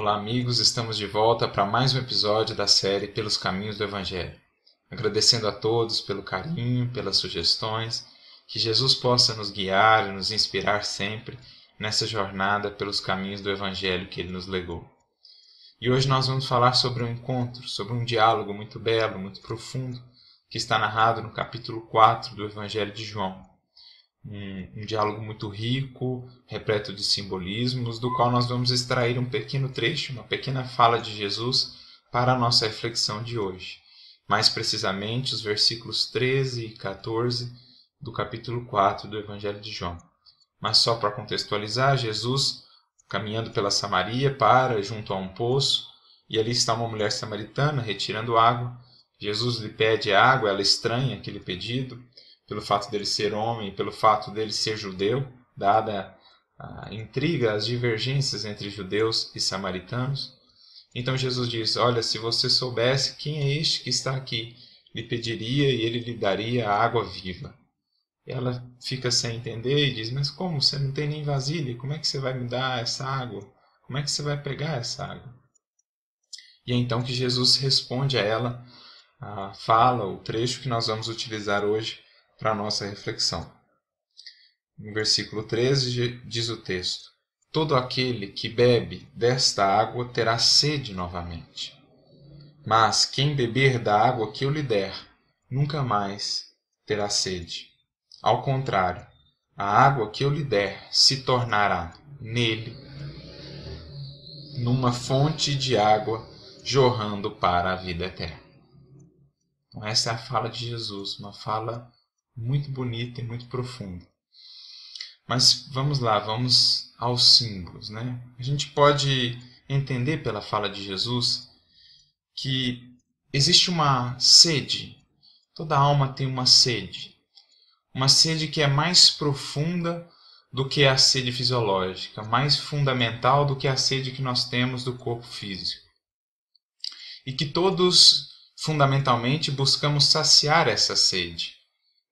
Olá, amigos, estamos de volta para mais um episódio da série Pelos Caminhos do Evangelho. Agradecendo a todos pelo carinho, pelas sugestões, que Jesus possa nos guiar e nos inspirar sempre nessa jornada pelos caminhos do Evangelho que ele nos legou. E hoje nós vamos falar sobre um encontro, sobre um diálogo muito belo, muito profundo, que está narrado no capítulo 4 do Evangelho de João um, um, diálogo muito rico, repleto de simbolismos, do qual nós vamos extrair um pequeno trecho, uma pequena fala de Jesus para a nossa reflexão de hoje. Mais precisamente, os versículos 13 e 14 do capítulo 4 do Evangelho de João. Mas só para contextualizar, Jesus, caminhando pela Samaria, para junto a um poço, e ali está uma mulher samaritana retirando água. Jesus lhe pede água, ela estranha aquele pedido pelo fato dele ser homem, pelo fato dele ser judeu, dada a intriga, as divergências entre judeus e samaritanos. Então Jesus diz: Olha, se você soubesse quem é este que está aqui, lhe pediria e ele lhe daria água viva. Ela fica sem entender e diz: Mas como? Você não tem nem vasilha? Como é que você vai me dar essa água? Como é que você vai pegar essa água? E é então que Jesus responde a ela fala, o trecho que nós vamos utilizar hoje para a nossa reflexão. No versículo 13 diz o texto: Todo aquele que bebe desta água terá sede novamente. Mas quem beber da água que eu lhe der, nunca mais terá sede. Ao contrário, a água que eu lhe der se tornará nele numa fonte de água jorrando para a vida eterna. Então, essa é a fala de Jesus, uma fala muito bonita e muito profunda. Mas vamos lá, vamos aos símbolos. Né? A gente pode entender pela fala de Jesus que existe uma sede, toda alma tem uma sede, uma sede que é mais profunda do que a sede fisiológica, mais fundamental do que a sede que nós temos do corpo físico. E que todos, fundamentalmente, buscamos saciar essa sede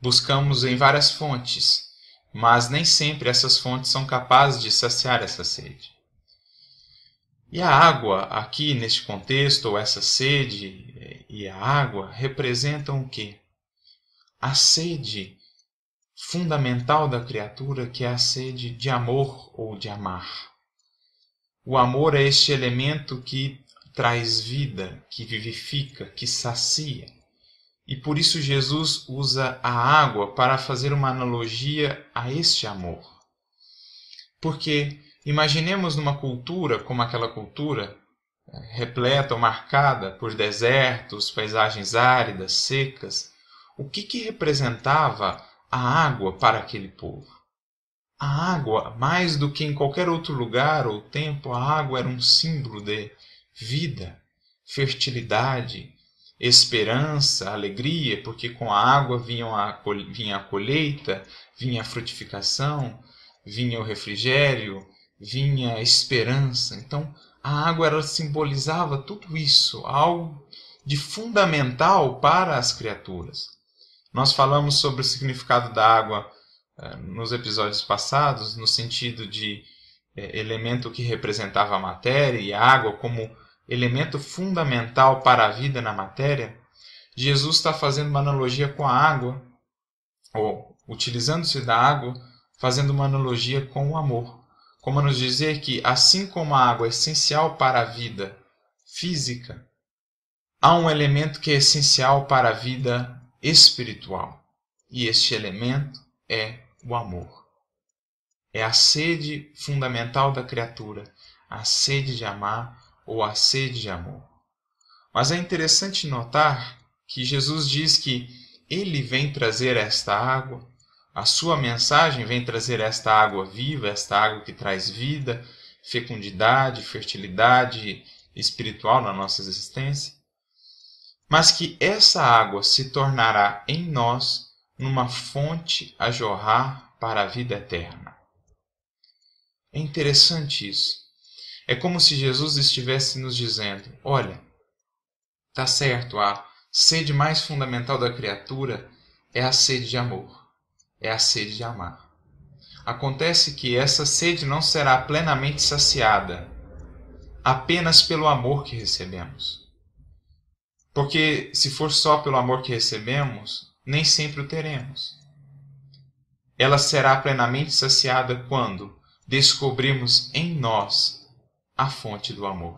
buscamos em várias fontes, mas nem sempre essas fontes são capazes de saciar essa sede. E a água, aqui neste contexto, ou essa sede e a água, representam o quê? A sede fundamental da criatura, que é a sede de amor ou de amar. O amor é este elemento que traz vida, que vivifica, que sacia. E por isso Jesus usa a água para fazer uma analogia a este amor. Porque imaginemos numa cultura como aquela cultura, eh, repleta ou marcada por desertos, paisagens áridas, secas, o que, que representava a água para aquele povo? A água, mais do que em qualquer outro lugar ou tempo, a água era um símbolo de vida, fertilidade, esperança, alegria, porque com a água vinha a, vinha a colheita, vinha a frutificação, vinha o refrigério, vinha a esperança. Então, a água ela simbolizava tudo isso, algo de fundamental para as criaturas. Nós falamos sobre o significado da água eh, nos episódios passados, no sentido de eh, elemento que representava a matéria e a água como elemento fundamental para a vida na matéria, Jesus está fazendo uma analogia com a água, ou utilizando-se da água, fazendo uma analogia com o amor. Como nos dizer que, assim como a água é essencial para a vida física, há um elemento que é essencial para a vida espiritual. E este elemento é o amor. É a sede fundamental da criatura, a sede de amar, ou a sede de amor. Mas é interessante notar que Jesus diz que ele vem trazer esta água, a sua mensagem vem trazer esta água viva, esta água que traz vida, fecundidade, fertilidade espiritual na nossa existência, mas que essa água se tornará em nós numa fonte a jorrar para a vida eterna. É interessante isso. É como se Jesus estivesse nos dizendo: olha, tá certo, a sede mais fundamental da criatura é a sede de amor, é a sede de amar. Acontece que essa sede não será plenamente saciada apenas pelo amor que recebemos. Porque se for só pelo amor que recebemos, nem sempre o teremos. Ela será plenamente saciada quando descobrimos em nós a fonte do amor.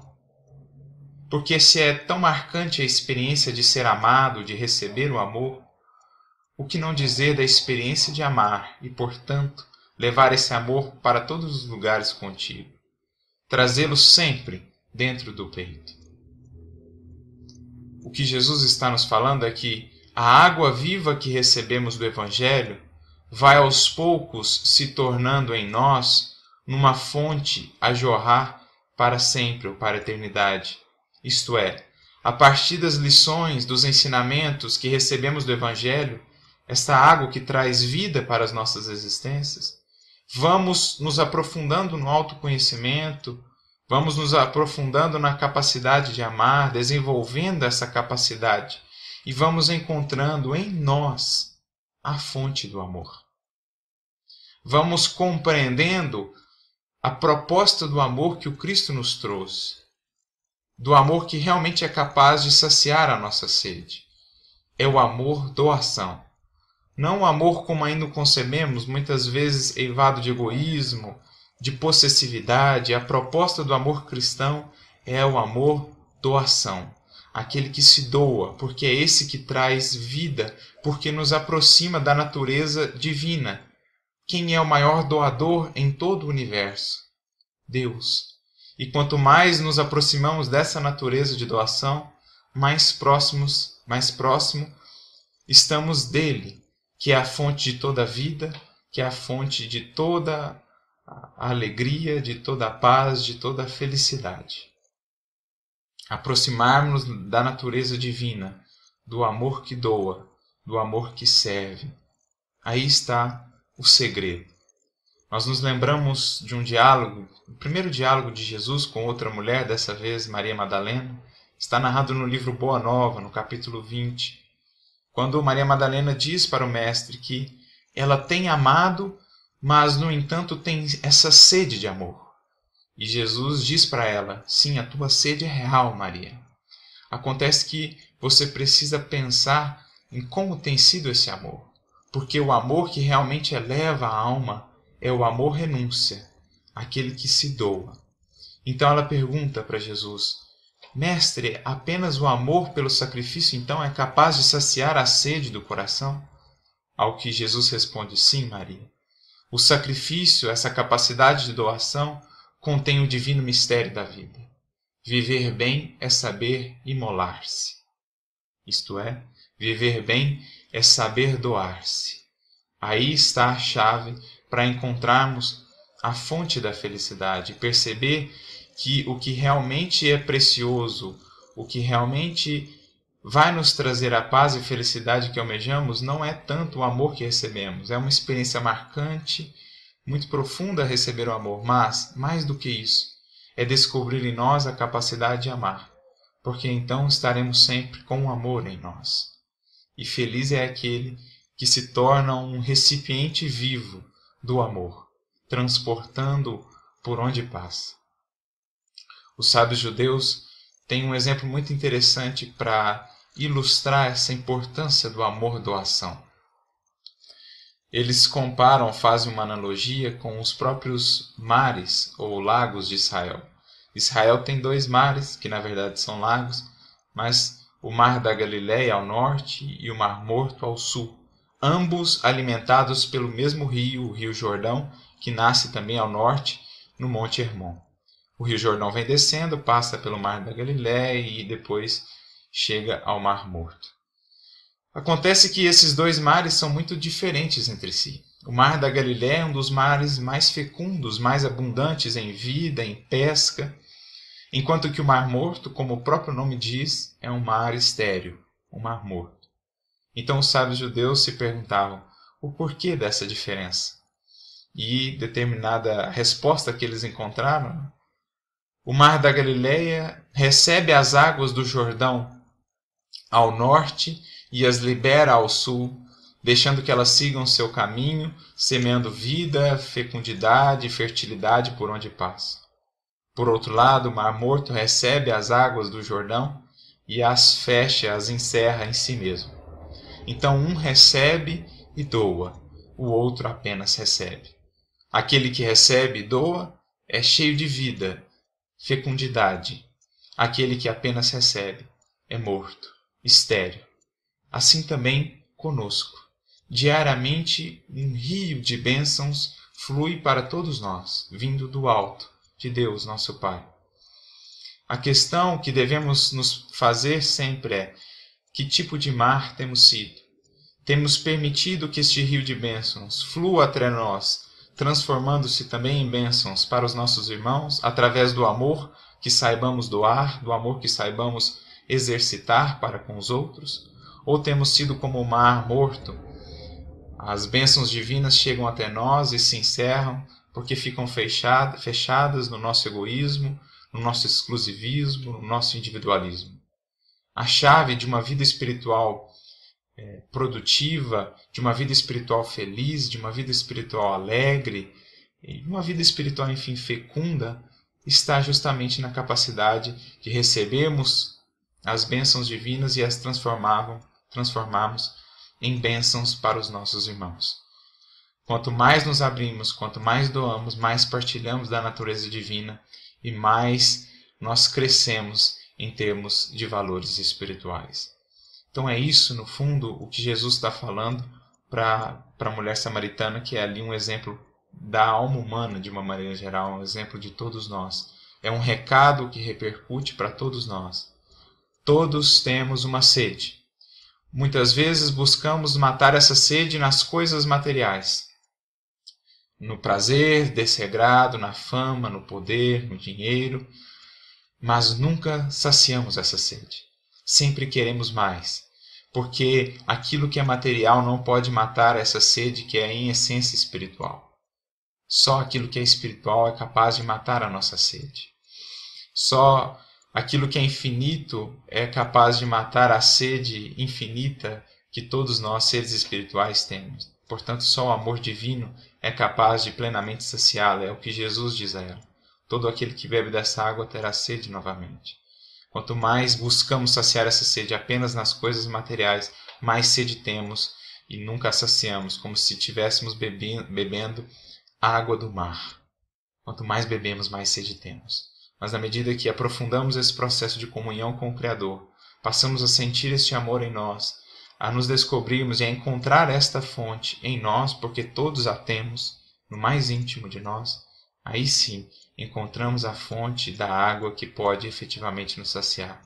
Porque se é tão marcante a experiência de ser amado, de receber o amor, o que não dizer da experiência de amar e, portanto, levar esse amor para todos os lugares contigo, trazê-lo sempre dentro do peito. O que Jesus está nos falando é que a água viva que recebemos do Evangelho vai aos poucos se tornando em nós numa fonte a jorrar para sempre ou para a eternidade. Isto é, a partir das lições, dos ensinamentos que recebemos do Evangelho, esta água que traz vida para as nossas existências, vamos nos aprofundando no autoconhecimento, vamos nos aprofundando na capacidade de amar, desenvolvendo essa capacidade e vamos encontrando em nós a fonte do amor. Vamos compreendendo a proposta do amor que o Cristo nos trouxe, do amor que realmente é capaz de saciar a nossa sede. É o amor doação. Não o amor como ainda o concebemos, muitas vezes eivado de egoísmo, de possessividade. A proposta do amor cristão é o amor doação aquele que se doa, porque é esse que traz vida, porque nos aproxima da natureza divina. Quem é o maior doador em todo o universo? Deus. E quanto mais nos aproximamos dessa natureza de doação, mais próximos, mais próximo estamos dele, que é a fonte de toda a vida, que é a fonte de toda a alegria, de toda a paz, de toda a felicidade aproximarmos da natureza divina, do amor que doa, do amor que serve. Aí está o segredo. Nós nos lembramos de um diálogo, o primeiro diálogo de Jesus com outra mulher, dessa vez Maria Madalena, está narrado no livro Boa Nova, no capítulo 20, quando Maria Madalena diz para o Mestre que ela tem amado, mas no entanto tem essa sede de amor. E Jesus diz para ela: Sim, a tua sede é real, Maria. Acontece que você precisa pensar em como tem sido esse amor. Porque o amor que realmente eleva a alma é o amor renúncia, aquele que se doa. Então ela pergunta para Jesus: Mestre, apenas o amor pelo sacrifício então é capaz de saciar a sede do coração? Ao que Jesus responde: Sim, Maria. O sacrifício, essa capacidade de doação, contém o divino mistério da vida. Viver bem é saber imolar-se. Isto é, viver bem é saber doar-se. Aí está a chave para encontrarmos a fonte da felicidade, perceber que o que realmente é precioso, o que realmente vai nos trazer a paz e felicidade que almejamos, não é tanto o amor que recebemos, é uma experiência marcante muito profunda receber o amor, mas, mais do que isso, é descobrir em nós a capacidade de amar, porque então estaremos sempre com o amor em nós. E feliz é aquele que se torna um recipiente vivo do amor, transportando por onde passa. Os sábios judeus têm um exemplo muito interessante para ilustrar essa importância do amor doação. Eles comparam, fazem uma analogia com os próprios mares ou lagos de Israel. Israel tem dois mares, que na verdade são lagos, mas o Mar da Galileia ao norte e o Mar Morto ao sul, ambos alimentados pelo mesmo rio, o Rio Jordão, que nasce também ao norte, no Monte Hermon. O Rio Jordão vem descendo, passa pelo Mar da Galileia e depois chega ao Mar Morto. Acontece que esses dois mares são muito diferentes entre si. O Mar da Galiléia é um dos mares mais fecundos, mais abundantes em vida, em pesca, enquanto que o Mar Morto, como o próprio nome diz, é um mar estéril, um mar morto. Então os sábios judeus se perguntavam o porquê dessa diferença. E determinada resposta que eles encontraram, o Mar da Galileia recebe as águas do Jordão ao norte e as libera ao sul, deixando que elas sigam seu caminho, semeando vida, fecundidade e fertilidade por onde passa. Por outro lado, o Mar Morto recebe as águas do Jordão e as fecha, as encerra em si mesmo. Então um recebe e doa, o outro apenas recebe. Aquele que recebe e doa é cheio de vida, fecundidade. Aquele que apenas recebe é morto, estéril. Assim também conosco. Diariamente um rio de bênçãos flui para todos nós, vindo do alto, de Deus, nosso Pai. A questão que devemos nos fazer sempre é: que tipo de mar temos sido? Temos permitido que este rio de bênçãos flua até nós, transformando-se também em bênçãos para os nossos irmãos, através do amor que saibamos doar, do amor que saibamos exercitar para com os outros? Ou temos sido como o mar morto? As bênçãos divinas chegam até nós e se encerram porque ficam fechadas no nosso egoísmo, no nosso exclusivismo, no nosso individualismo. A chave de uma vida espiritual é, produtiva, de uma vida espiritual feliz, de uma vida espiritual alegre, de uma vida espiritual, enfim, fecunda, está justamente na capacidade de recebermos as bênçãos divinas e as transformarmos em bênçãos para os nossos irmãos. Quanto mais nos abrimos, quanto mais doamos, mais partilhamos da natureza divina e mais nós crescemos em termos de valores espirituais. Então é isso, no fundo, o que Jesus está falando para a mulher samaritana, que é ali um exemplo da alma humana de uma maneira geral, um exemplo de todos nós. É um recado que repercute para todos nós. Todos temos uma sede. Muitas vezes buscamos matar essa sede nas coisas materiais, no prazer desregrado, na fama, no poder, no dinheiro, mas nunca saciamos essa sede. Sempre queremos mais, porque aquilo que é material não pode matar essa sede que é em essência espiritual. Só aquilo que é espiritual é capaz de matar a nossa sede. Só aquilo que é infinito é capaz de matar a sede infinita que todos nós, seres espirituais, temos. Portanto, só o amor divino é capaz de plenamente saciá-la, é o que Jesus diz a ela. Todo aquele que bebe dessa água terá sede novamente. Quanto mais buscamos saciar essa sede apenas nas coisas materiais, mais sede temos e nunca saciamos, como se estivéssemos bebendo água do mar. Quanto mais bebemos, mais sede temos. Mas na medida que aprofundamos esse processo de comunhão com o Criador, passamos a sentir este amor em nós, a nos descobrirmos e a encontrar esta fonte em nós, porque todos a temos no mais íntimo de nós, aí sim encontramos a fonte da água que pode efetivamente nos saciar.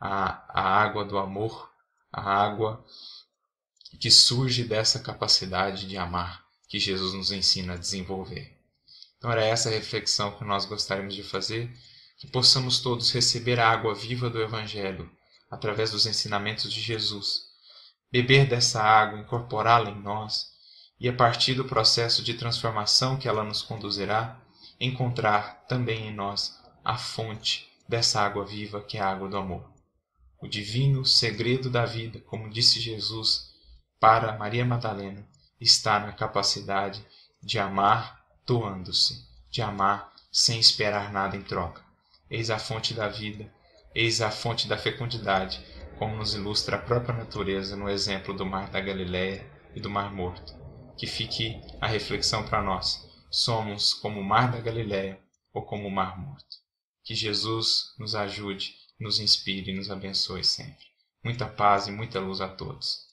A, a água do amor, a água que surge dessa capacidade de amar que Jesus nos ensina a desenvolver. Então era essa reflexão que nós gostaríamos de fazer, que possamos todos receber a água viva do Evangelho através dos ensinamentos de Jesus beber dessa água, incorporá-la em nós e, a partir do processo de transformação que ela nos conduzirá, encontrar também em nós a fonte dessa água viva que é a água do amor. O divino segredo da vida, como disse Jesus para Maria Madalena, está na capacidade de amar doando-se, de amar sem esperar nada em troca. Eis a fonte da vida, eis a fonte da fecundidade, como nos ilustra a própria natureza no exemplo do Mar da Galileia e do Mar Morto. Que fique a reflexão para nós. Somos como o Mar da Galileia ou como o Mar Morto. Que Jesus nos ajude, nos inspire e nos abençoe sempre. Muita paz e muita luz a todos.